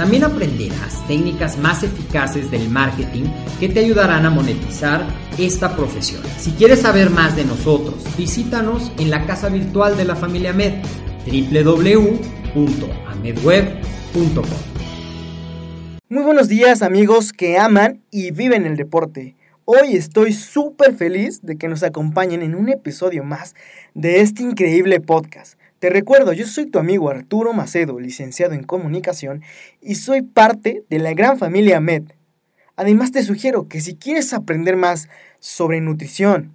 También aprenderás técnicas más eficaces del marketing que te ayudarán a monetizar esta profesión. Si quieres saber más de nosotros, visítanos en la casa virtual de la familia Med, www.amedweb.com. Muy buenos días amigos que aman y viven el deporte. Hoy estoy súper feliz de que nos acompañen en un episodio más de este increíble podcast. Te recuerdo, yo soy tu amigo Arturo Macedo, licenciado en comunicación, y soy parte de la gran familia MED. Además te sugiero que si quieres aprender más sobre nutrición,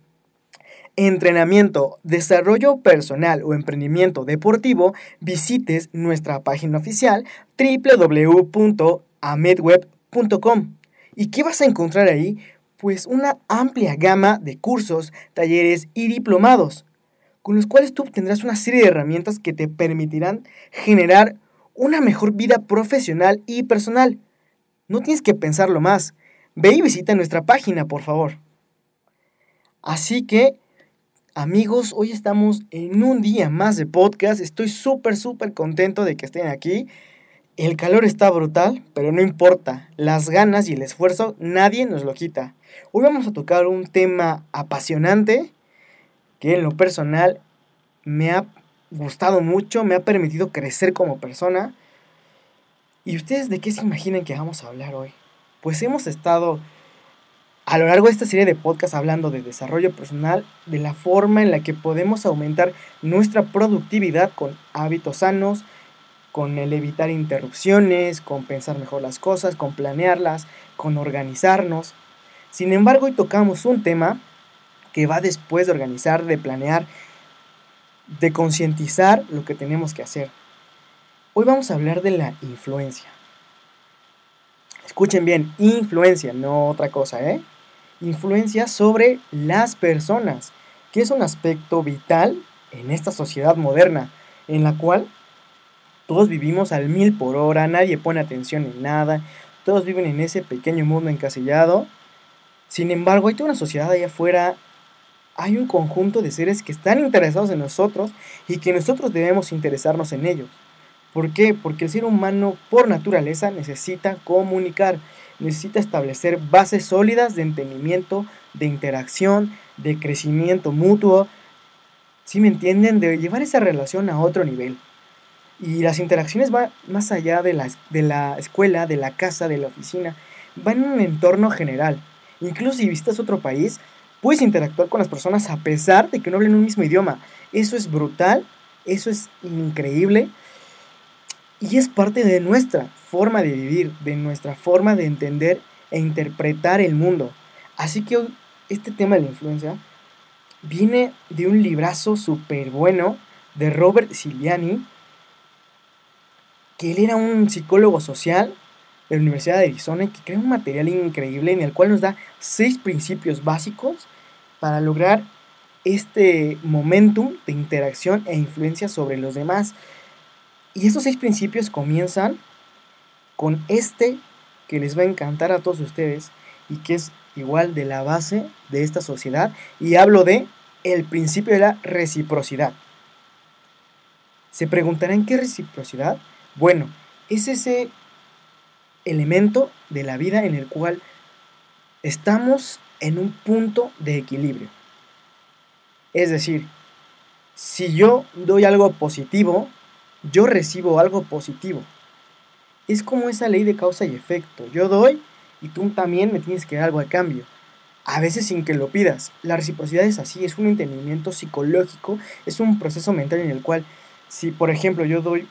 entrenamiento, desarrollo personal o emprendimiento deportivo, visites nuestra página oficial www.amedweb.com. ¿Y qué vas a encontrar ahí? Pues una amplia gama de cursos, talleres y diplomados, con los cuales tú obtendrás una serie de herramientas que te permitirán generar una mejor vida profesional y personal. No tienes que pensarlo más. Ve y visita nuestra página, por favor. Así que, amigos, hoy estamos en un día más de podcast. Estoy súper, súper contento de que estén aquí. El calor está brutal, pero no importa. Las ganas y el esfuerzo nadie nos lo quita. Hoy vamos a tocar un tema apasionante que en lo personal me ha gustado mucho, me ha permitido crecer como persona. ¿Y ustedes de qué se imaginan que vamos a hablar hoy? Pues hemos estado a lo largo de esta serie de podcasts hablando de desarrollo personal, de la forma en la que podemos aumentar nuestra productividad con hábitos sanos, con el evitar interrupciones, con pensar mejor las cosas, con planearlas, con organizarnos. Sin embargo, hoy tocamos un tema que va después de organizar, de planear, de concientizar lo que tenemos que hacer. Hoy vamos a hablar de la influencia. Escuchen bien, influencia, no otra cosa, ¿eh? Influencia sobre las personas, que es un aspecto vital en esta sociedad moderna, en la cual todos vivimos al mil por hora, nadie pone atención en nada, todos viven en ese pequeño mundo encasillado. Sin embargo, hay toda una sociedad allá afuera, hay un conjunto de seres que están interesados en nosotros y que nosotros debemos interesarnos en ellos. ¿Por qué? Porque el ser humano por naturaleza necesita comunicar, necesita establecer bases sólidas de entendimiento, de interacción, de crecimiento mutuo. Si me entienden? De llevar esa relación a otro nivel. Y las interacciones van más allá de la, de la escuela, de la casa, de la oficina. Van en un entorno general. Incluso si visitas otro país, puedes interactuar con las personas a pesar de que no hablen un mismo idioma. Eso es brutal, eso es increíble. Y es parte de nuestra forma de vivir, de nuestra forma de entender e interpretar el mundo. Así que hoy, este tema de la influencia viene de un librazo súper bueno de Robert Siliani, que él era un psicólogo social de la Universidad de Arizona que crea un material increíble en el cual nos da seis principios básicos para lograr este momentum de interacción e influencia sobre los demás. Y estos seis principios comienzan con este que les va a encantar a todos ustedes y que es igual de la base de esta sociedad y hablo de el principio de la reciprocidad. Se preguntarán qué reciprocidad? Bueno, es ese elemento de la vida en el cual estamos en un punto de equilibrio. Es decir, si yo doy algo positivo, yo recibo algo positivo. Es como esa ley de causa y efecto. Yo doy y tú también me tienes que dar algo a cambio. A veces sin que lo pidas. La reciprocidad es así, es un entendimiento psicológico, es un proceso mental en el cual si por ejemplo yo doy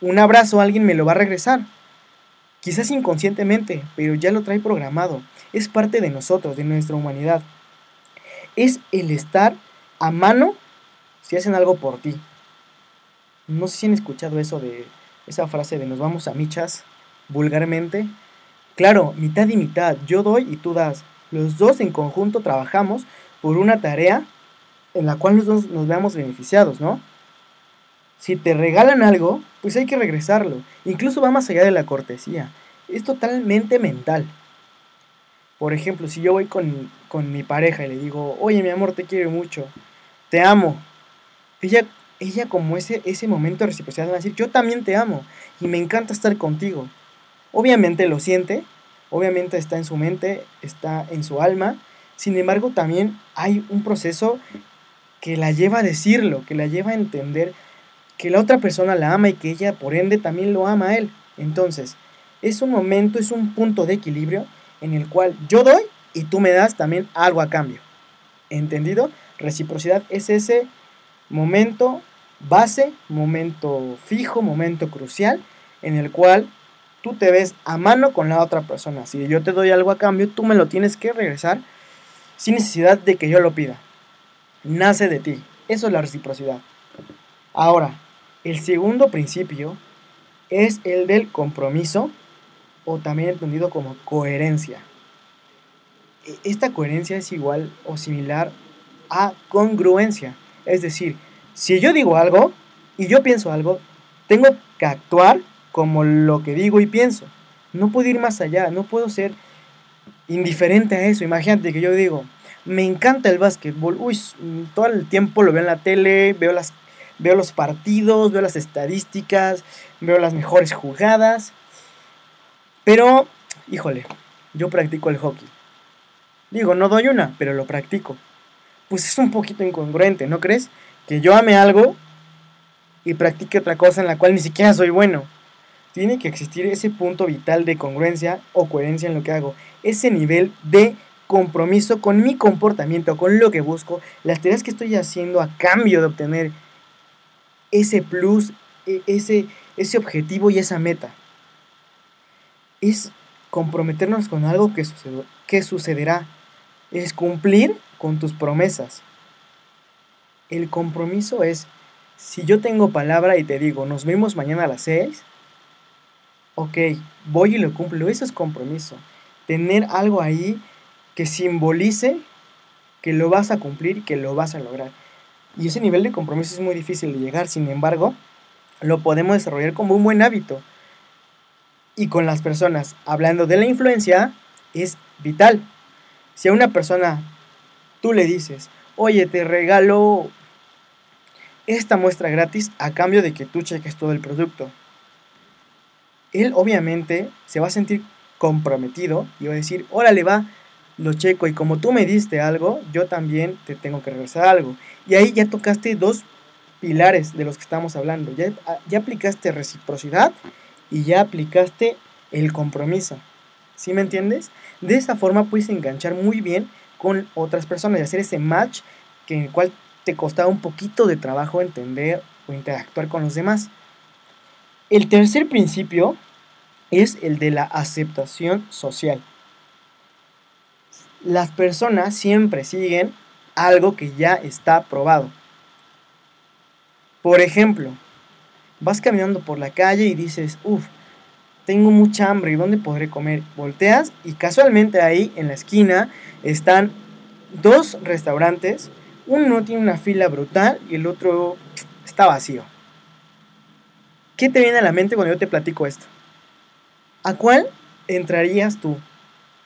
un abrazo alguien me lo va a regresar. Quizás inconscientemente, pero ya lo trae programado. Es parte de nosotros, de nuestra humanidad. Es el estar a mano si hacen algo por ti. No sé si han escuchado eso de esa frase de nos vamos a michas vulgarmente. Claro, mitad y mitad, yo doy y tú das. Los dos en conjunto trabajamos por una tarea en la cual los dos nos veamos beneficiados, ¿no? Si te regalan algo, pues hay que regresarlo. Incluso va más allá de la cortesía. Es totalmente mental. Por ejemplo, si yo voy con, con mi pareja y le digo, oye mi amor, te quiero mucho, te amo. Ella, ella como ese, ese momento de reciprocidad va a decir, yo también te amo y me encanta estar contigo. Obviamente lo siente, obviamente está en su mente, está en su alma, sin embargo también hay un proceso que la lleva a decirlo, que la lleva a entender que la otra persona la ama y que ella por ende también lo ama a él. Entonces, es un momento, es un punto de equilibrio en el cual yo doy y tú me das también algo a cambio. ¿Entendido? Reciprocidad es ese momento base, momento fijo, momento crucial en el cual tú te ves a mano con la otra persona. Si yo te doy algo a cambio, tú me lo tienes que regresar sin necesidad de que yo lo pida. Nace de ti. Eso es la reciprocidad. Ahora, el segundo principio es el del compromiso o también entendido como coherencia. E, esta coherencia es igual o similar a congruencia. Es decir, si yo digo algo y yo pienso algo, tengo que actuar como lo que digo y pienso. No puedo ir más allá, no puedo ser indiferente a eso. Imagínate que yo digo, me encanta el básquetbol, uy, todo el tiempo lo veo en la tele, veo, las, veo los partidos, veo las estadísticas, veo las mejores jugadas. Pero, híjole, yo practico el hockey. Digo, no doy una, pero lo practico. Pues es un poquito incongruente, ¿no crees? Que yo ame algo y practique otra cosa en la cual ni siquiera soy bueno. Tiene que existir ese punto vital de congruencia o coherencia en lo que hago. Ese nivel de compromiso con mi comportamiento, con lo que busco, las tareas que estoy haciendo a cambio de obtener ese plus, e, ese, ese objetivo y esa meta. Es comprometernos con algo que, que sucederá. Es cumplir con tus promesas. El compromiso es, si yo tengo palabra y te digo, nos vemos mañana a las 6, ok, voy y lo cumplo. Eso es compromiso. Tener algo ahí que simbolice que lo vas a cumplir y que lo vas a lograr. Y ese nivel de compromiso es muy difícil de llegar, sin embargo, lo podemos desarrollar como un buen hábito. Y con las personas, hablando de la influencia, es vital. Si a una persona tú le dices, oye, te regalo esta muestra gratis a cambio de que tú cheques todo el producto. Él obviamente se va a sentir comprometido y va a decir, órale va, lo checo y como tú me diste algo, yo también te tengo que regresar algo. Y ahí ya tocaste dos pilares de los que estamos hablando. Ya, ya aplicaste reciprocidad y ya aplicaste el compromiso. ¿Sí me entiendes? De esa forma puedes enganchar muy bien con otras personas y hacer ese match que en el cual te costaba un poquito de trabajo entender o interactuar con los demás. El tercer principio es el de la aceptación social las personas siempre siguen algo que ya está probado. Por ejemplo, vas caminando por la calle y dices, uff, tengo mucha hambre, ¿y dónde podré comer? Volteas y casualmente ahí en la esquina están dos restaurantes. Uno tiene una fila brutal y el otro está vacío. ¿Qué te viene a la mente cuando yo te platico esto? ¿A cuál entrarías tú?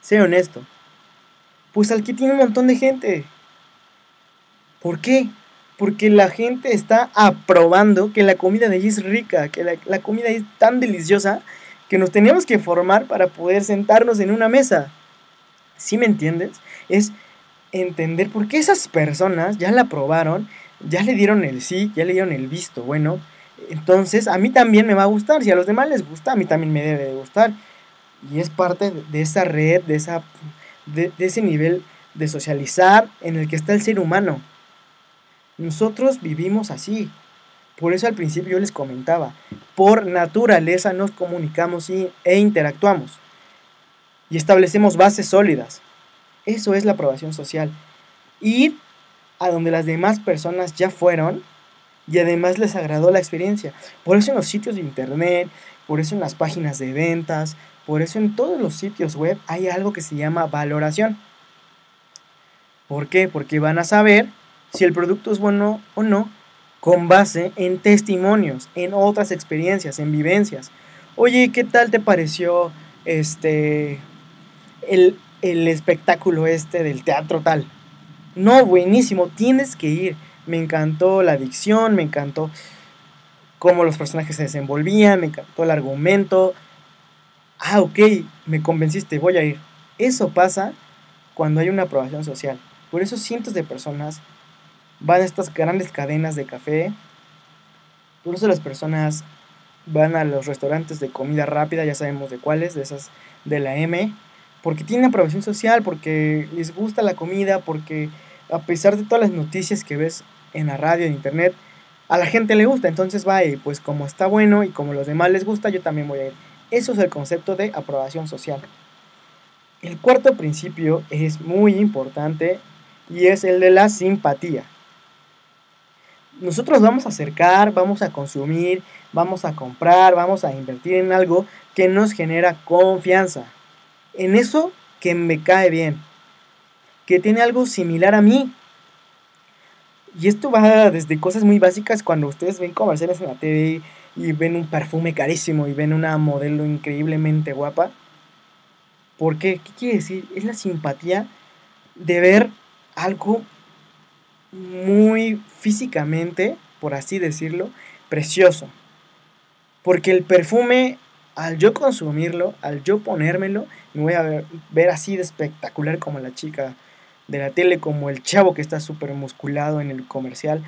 Sé honesto. Pues al que tiene un montón de gente. ¿Por qué? Porque la gente está aprobando que la comida de allí es rica, que la, comida es tan deliciosa que nos teníamos que formar para poder sentarnos en una mesa. ¿Sí me entiendes? Es entender por qué esas personas ya la probaron, ya le dieron el sí, ya le dieron el visto bueno. Entonces a mí también me va a gustar. Si a los demás les gusta, a mí también me debe de gustar. Y es parte de esa red, de, esa, de ese nivel de socializar en el que está el ser humano. Nosotros vivimos así. Por eso al principio yo les comentaba, por naturaleza nos comunicamos y, e interactuamos y establecemos bases sólidas. Eso es la aprobación social. Ir a donde las demás personas ya fueron y además les agradó la experiencia. Por eso en los sitios de internet, por eso en las páginas de ventas, por eso en todos los sitios web hay algo que se llama valoración. ¿Por qué? Porque van a saber si el producto es bueno o no con base en testimonios, en otras experiencias, en vivencias. Oye, ¿qué tal te pareció este el, el espectáculo este del teatro tal? No, buenísimo, tienes que ir. Me encantó la dicción, me encantó cómo los personajes se desenvolvían, me encantó el argumento. Ah, ok, me convenciste, voy a ir. Eso pasa cuando hay una aprobación social. Por eso cientos de personas van a estas grandes cadenas de café. Por eso las personas van a los restaurantes de comida rápida, ya sabemos de cuáles, de esas de la M, porque tienen aprobación social, porque les gusta la comida, porque a pesar de todas las noticias que ves en la radio, en internet, a la gente le gusta, entonces va y pues como está bueno y como los demás les gusta, yo también voy a ir. Eso es el concepto de aprobación social. El cuarto principio es muy importante y es el de la simpatía nosotros vamos a acercar, vamos a consumir, vamos a comprar, vamos a invertir en algo que nos genera confianza. En eso que me cae bien, que tiene algo similar a mí. Y esto va desde cosas muy básicas cuando ustedes ven comerciales en la TV y ven un perfume carísimo y ven una modelo increíblemente guapa. ¿Por qué? ¿Qué quiere decir? Es la simpatía de ver algo muy físicamente, por así decirlo, precioso. Porque el perfume, al yo consumirlo, al yo ponérmelo, me voy a ver, así de espectacular como la chica de la tele, como el chavo que está súper musculado en el comercial.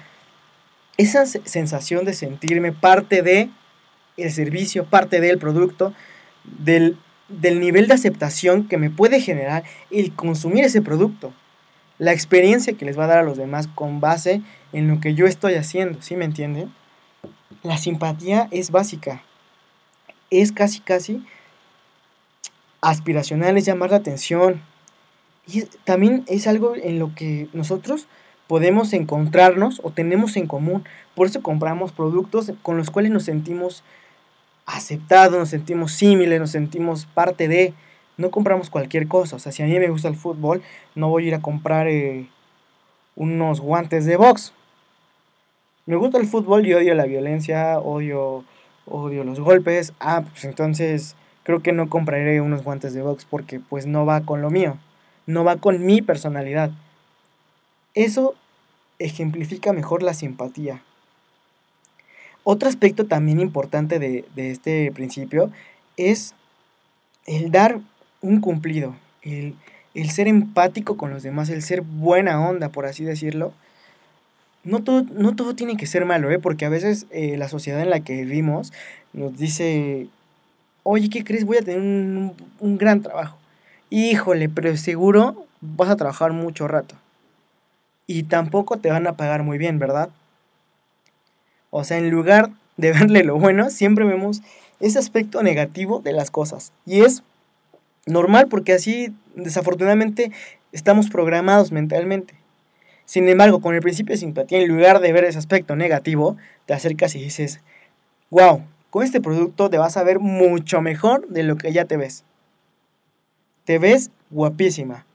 Esa sensación de sentirme parte de el servicio, parte del producto, del, del nivel de aceptación que me puede generar el consumir ese producto la experiencia que les va a dar a los demás con base en lo que yo estoy haciendo, ¿sí me entienden? La simpatía es básica, es casi casi aspiracional, es llamar la atención. Y también es algo en lo que nosotros podemos encontrarnos o tenemos en común. Por eso compramos productos con los cuales nos sentimos aceptados, nos sentimos símiles, nos sentimos parte de no compramos cualquier cosa. O sea, si a mí me gusta el fútbol, no voy a ir a comprar eh, unos guantes de box. Me gusta el fútbol y odio la violencia, odio, odio los golpes. Ah, pues entonces creo que no compraré unos guantes de box porque pues no va con lo mío. No va con mi personalidad. Eso ejemplifica mejor la simpatía. Otro aspecto también importante de, de este principio es el dar un cumplido, el, ser empático con los demás, el ser buena onda, por así decirlo. No todo, no todo tiene que ser malo, ¿eh? porque a veces eh, la sociedad en la que vivimos nos dice, oye, ¿qué crees? Voy a tener un, un gran trabajo. Híjole, pero seguro vas a trabajar mucho rato. Y tampoco te van a pagar muy bien, ¿verdad? O sea, en lugar de verle lo bueno, siempre vemos ese aspecto negativo de las cosas. Y es normal porque así desafortunadamente estamos programados mentalmente. Sin embargo, con el principio de simpatía, en lugar de ver ese aspecto negativo, te acercas y dices, wow, con este producto te vas a ver mucho mejor de lo que ya te ves. Te ves guapísima,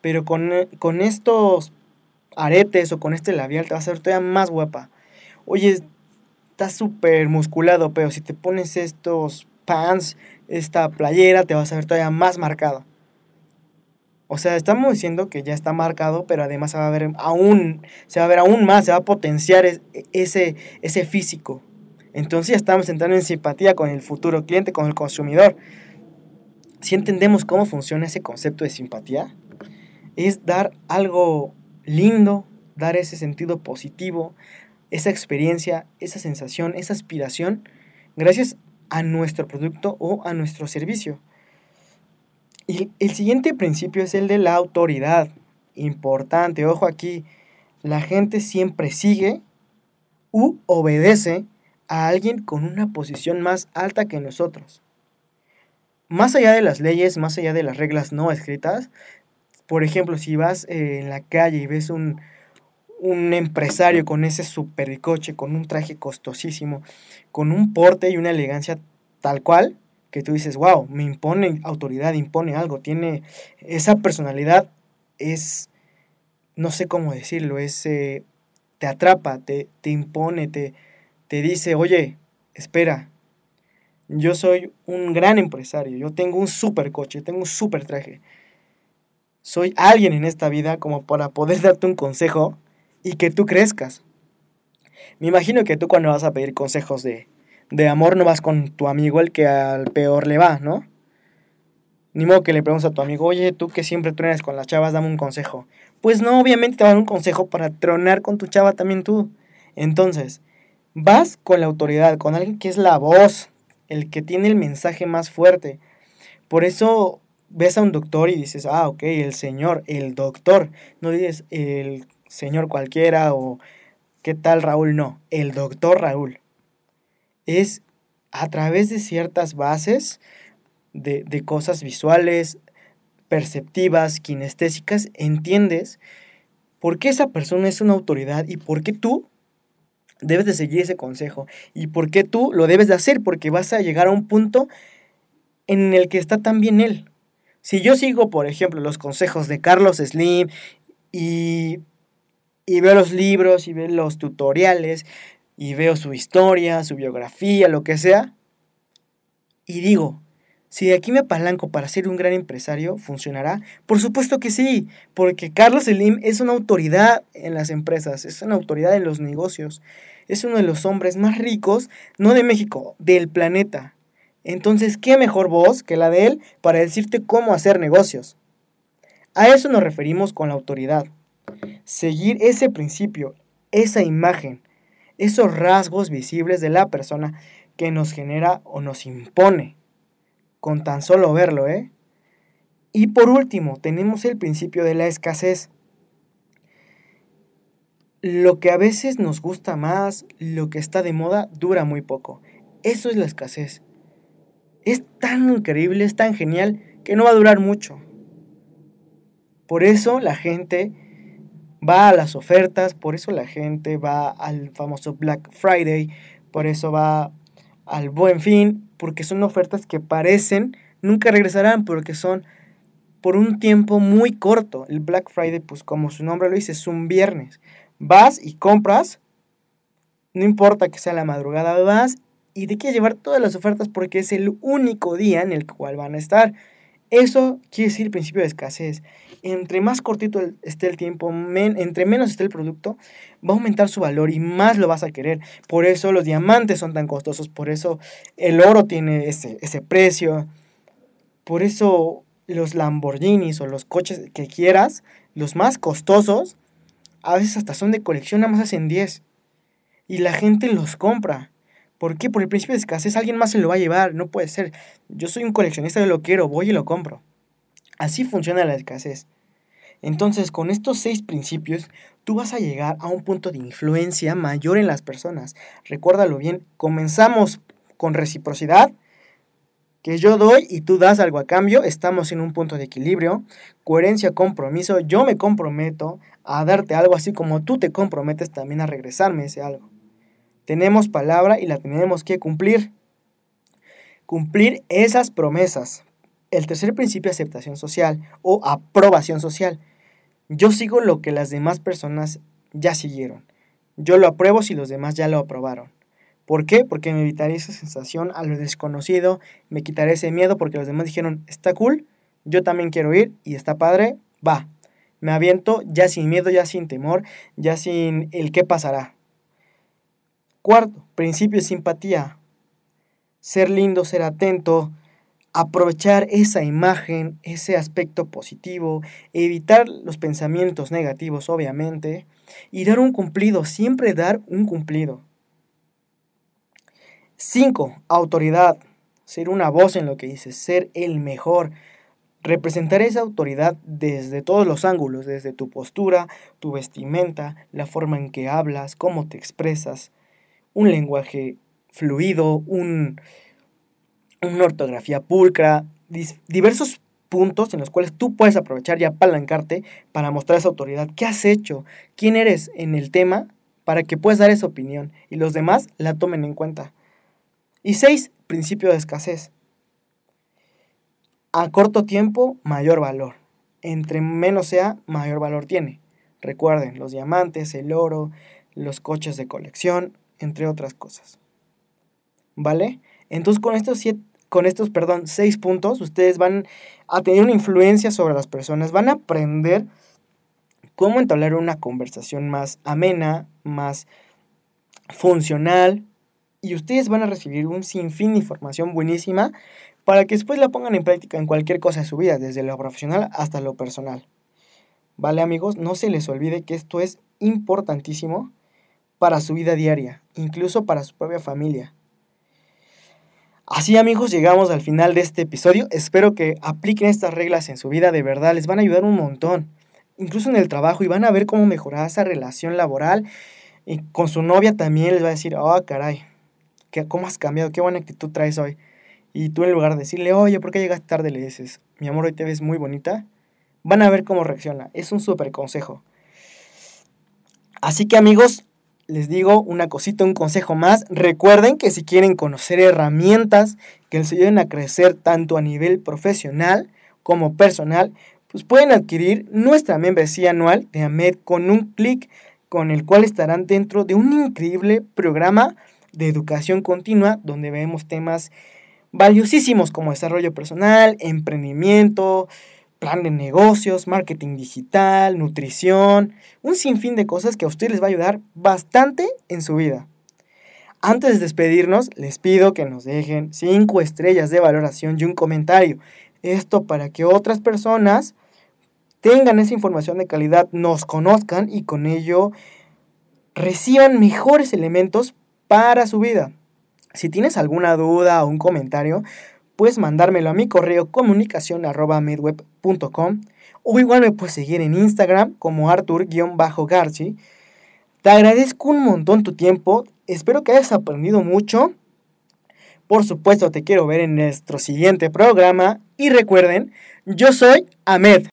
pero con, con estos aretes o con este labial te vas a ver todavía más guapa. Oye, estás súper musculado, pero si te pones estos pants esta playera te vas a ver todavía más marcado. O sea, estamos diciendo que ya está marcado, pero además se va a ver aún, se va a ver aún más, se va a potenciar ese, ese físico. Entonces ya estamos entrando en simpatía con el futuro cliente, con el consumidor. Si entendemos cómo funciona ese concepto de simpatía, es dar algo lindo, dar ese sentido positivo, esa experiencia, esa sensación, esa aspiración, gracias a nuestro producto o a nuestro servicio. Y el siguiente principio es el de la autoridad. Importante, ojo aquí, la gente siempre sigue u obedece a alguien con una posición más alta que nosotros. Más allá de las leyes, más allá de las reglas no escritas, por ejemplo, si vas eh, en la calle y ves un, un empresario con ese supercoche, con un traje costosísimo, con un porte y una elegancia tal cual, que tú dices, wow, me impone autoridad, impone algo, tiene esa personalidad, es, no sé cómo decirlo, es, eh, te atrapa, te, te impone, te, te dice, oye, espera, yo soy un gran empresario, yo tengo un super coche, tengo un super traje. Soy alguien en esta vida como para poder darte un consejo y que tú crezcas. Me imagino que tú cuando vas a pedir consejos de, de amor no vas con tu amigo el que al peor le va, ¿no? Ni modo que le preguntes a tu amigo, oye, tú que siempre truenas con las chavas, dame un consejo. Pues no, obviamente te van a dar un consejo para tronar con tu chava también tú. Entonces, vas con la autoridad, con alguien que es la voz, el que tiene el mensaje más fuerte. Por eso ves a un doctor y dices, ah, ok, el señor, el doctor. No dices el señor cualquiera o qué tal Raúl, no, el doctor Raúl. Es a través de ciertas bases de, de cosas visuales, perceptivas, kinestésicas, entiendes por qué esa persona es una autoridad y por qué tú debes de seguir ese consejo y por qué tú lo debes de hacer, porque vas a llegar a un punto en el que está también él. Si yo sigo, por ejemplo, los consejos de Carlos Slim y y veo los libros y veo los tutoriales y veo su historia, su biografía, lo que sea. Y digo, si de aquí me apalanco para ser un gran empresario, ¿funcionará? Por supuesto que sí, porque Carlos Slim es una autoridad en las empresas, es una autoridad en los negocios, es uno de los hombres más ricos, no de México, del planeta. Entonces, ¿qué mejor voz que la de él para decirte cómo hacer negocios? A eso nos referimos con la autoridad seguir ese principio, esa imagen, esos rasgos visibles de la persona que nos genera o nos impone, con tan solo verlo, ¿eh? Y por último, tenemos el principio de la escasez. Lo que a veces nos gusta más, lo que está de moda, dura muy poco. Eso es la escasez. Es tan increíble, es tan genial, que no va a durar mucho. Por eso la gente va a las ofertas, por eso la gente va al famoso Black Friday, por eso va al Buen Fin, porque son ofertas que parecen nunca regresarán, porque son por un tiempo muy corto. El Black Friday, pues como su nombre lo dice, es un viernes. Vas y compras, no importa que sea la madrugada, vas y te quieres llevar todas las ofertas porque es el único día en el cual van a estar. Eso quiere decir el principio de escasez. Entre más cortito esté el tiempo, entre menos esté el producto, va a aumentar su valor y más lo vas a querer. Por eso los diamantes son tan costosos, por eso el oro tiene ese, ese precio, por eso los Lamborghinis o los coches que quieras, los más costosos, a veces hasta son de colección, nada más hacen 10. Y la gente los compra. ¿Por qué? Por el principio de escasez alguien más se lo va a llevar, no puede ser. Yo soy un coleccionista, yo lo quiero, voy y lo compro. Así funciona la escasez. Entonces, con estos seis principios, tú vas a llegar a un punto de influencia mayor en las personas. Recuérdalo bien, comenzamos con reciprocidad, que yo doy y tú das algo a cambio, estamos en un punto de equilibrio, coherencia, compromiso, yo me comprometo a darte algo así como tú te comprometes también a regresarme ese algo. Tenemos palabra y la tenemos que cumplir. Cumplir esas promesas. El tercer principio, aceptación social o aprobación social. Yo sigo lo que las demás personas ya siguieron. Yo lo apruebo si los demás ya lo aprobaron. ¿Por qué? Porque me evitaré esa sensación a lo desconocido, me quitaré ese miedo porque los demás dijeron, está cool, yo también quiero ir y está padre, va. Me aviento ya sin miedo, ya sin temor, ya sin el qué pasará. Cuarto, principio de simpatía. Ser lindo, ser atento, aprovechar esa imagen, ese aspecto positivo, evitar los pensamientos negativos, obviamente, y dar un cumplido, siempre dar un cumplido. 5. Autoridad. Ser una voz en lo que dices, ser el mejor. Representar esa autoridad desde todos los ángulos, desde tu postura, tu vestimenta, la forma en que hablas, cómo te expresas, un lenguaje fluido, un, una ortografía pulcra, diversos puntos en los cuales tú puedes aprovechar y apalancarte para mostrar esa autoridad. ¿Qué has hecho? ¿Quién eres en el tema? Para que puedas dar esa opinión y los demás la tomen en cuenta. Y seis, principio de escasez. A corto tiempo, mayor valor. Entre menos sea, mayor valor tiene. Recuerden, los diamantes, el oro, los coches de colección, entre otras cosas. ¿Vale? Entonces con estos siete, con estos, perdón, seis puntos, ustedes van a tener una influencia sobre las personas, van a aprender cómo entablar una conversación más amena, más funcional, y ustedes van a recibir un sinfín de información buenísima para que después la pongan en práctica en cualquier cosa de su vida, desde lo profesional hasta lo personal. Vale amigos, no se les olvide que esto es importantísimo para su vida diaria, incluso para su propia familia. Así amigos, llegamos al final de este episodio. Espero que apliquen estas reglas en su vida, de verdad, les van a ayudar un montón. Incluso en el trabajo y van a ver cómo mejorar esa relación laboral. Y con su novia también les va a decir, oh caray, ¿cómo has cambiado? Qué buena actitud traes hoy. Y tú en lugar de decirle, oye, ¿por qué llegaste tarde? Le dices, mi amor, hoy te ves muy bonita. Van a ver cómo reacciona. Es un súper consejo. Así que amigos, les digo una cosita, un consejo más. Recuerden que si quieren conocer herramientas que les ayuden a crecer tanto a nivel profesional como personal, pues pueden adquirir nuestra membresía anual de AMED con un clic con el cual estarán dentro de un increíble programa de educación continua donde vemos temas valiosísimos como desarrollo personal, emprendimiento, plan de negocios, marketing digital, nutrición, un sinfín de cosas que a ustedes les va a ayudar bastante en su vida. Antes de despedirnos, les pido que nos dejen 5 estrellas de valoración y un comentario. Esto para que otras personas tengan esa información de calidad, nos conozcan y con ello reciban mejores elementos para su vida. Si tienes alguna duda o un comentario, puedes mandármelo a mi correo comunicación arroba medweb.com o igual me puedes seguir en Instagram como Artur-Garci. Te agradezco un montón tu tiempo, espero que hayas aprendido mucho. Por supuesto te quiero ver en nuestro siguiente programa y recuerden, yo soy Ahmed.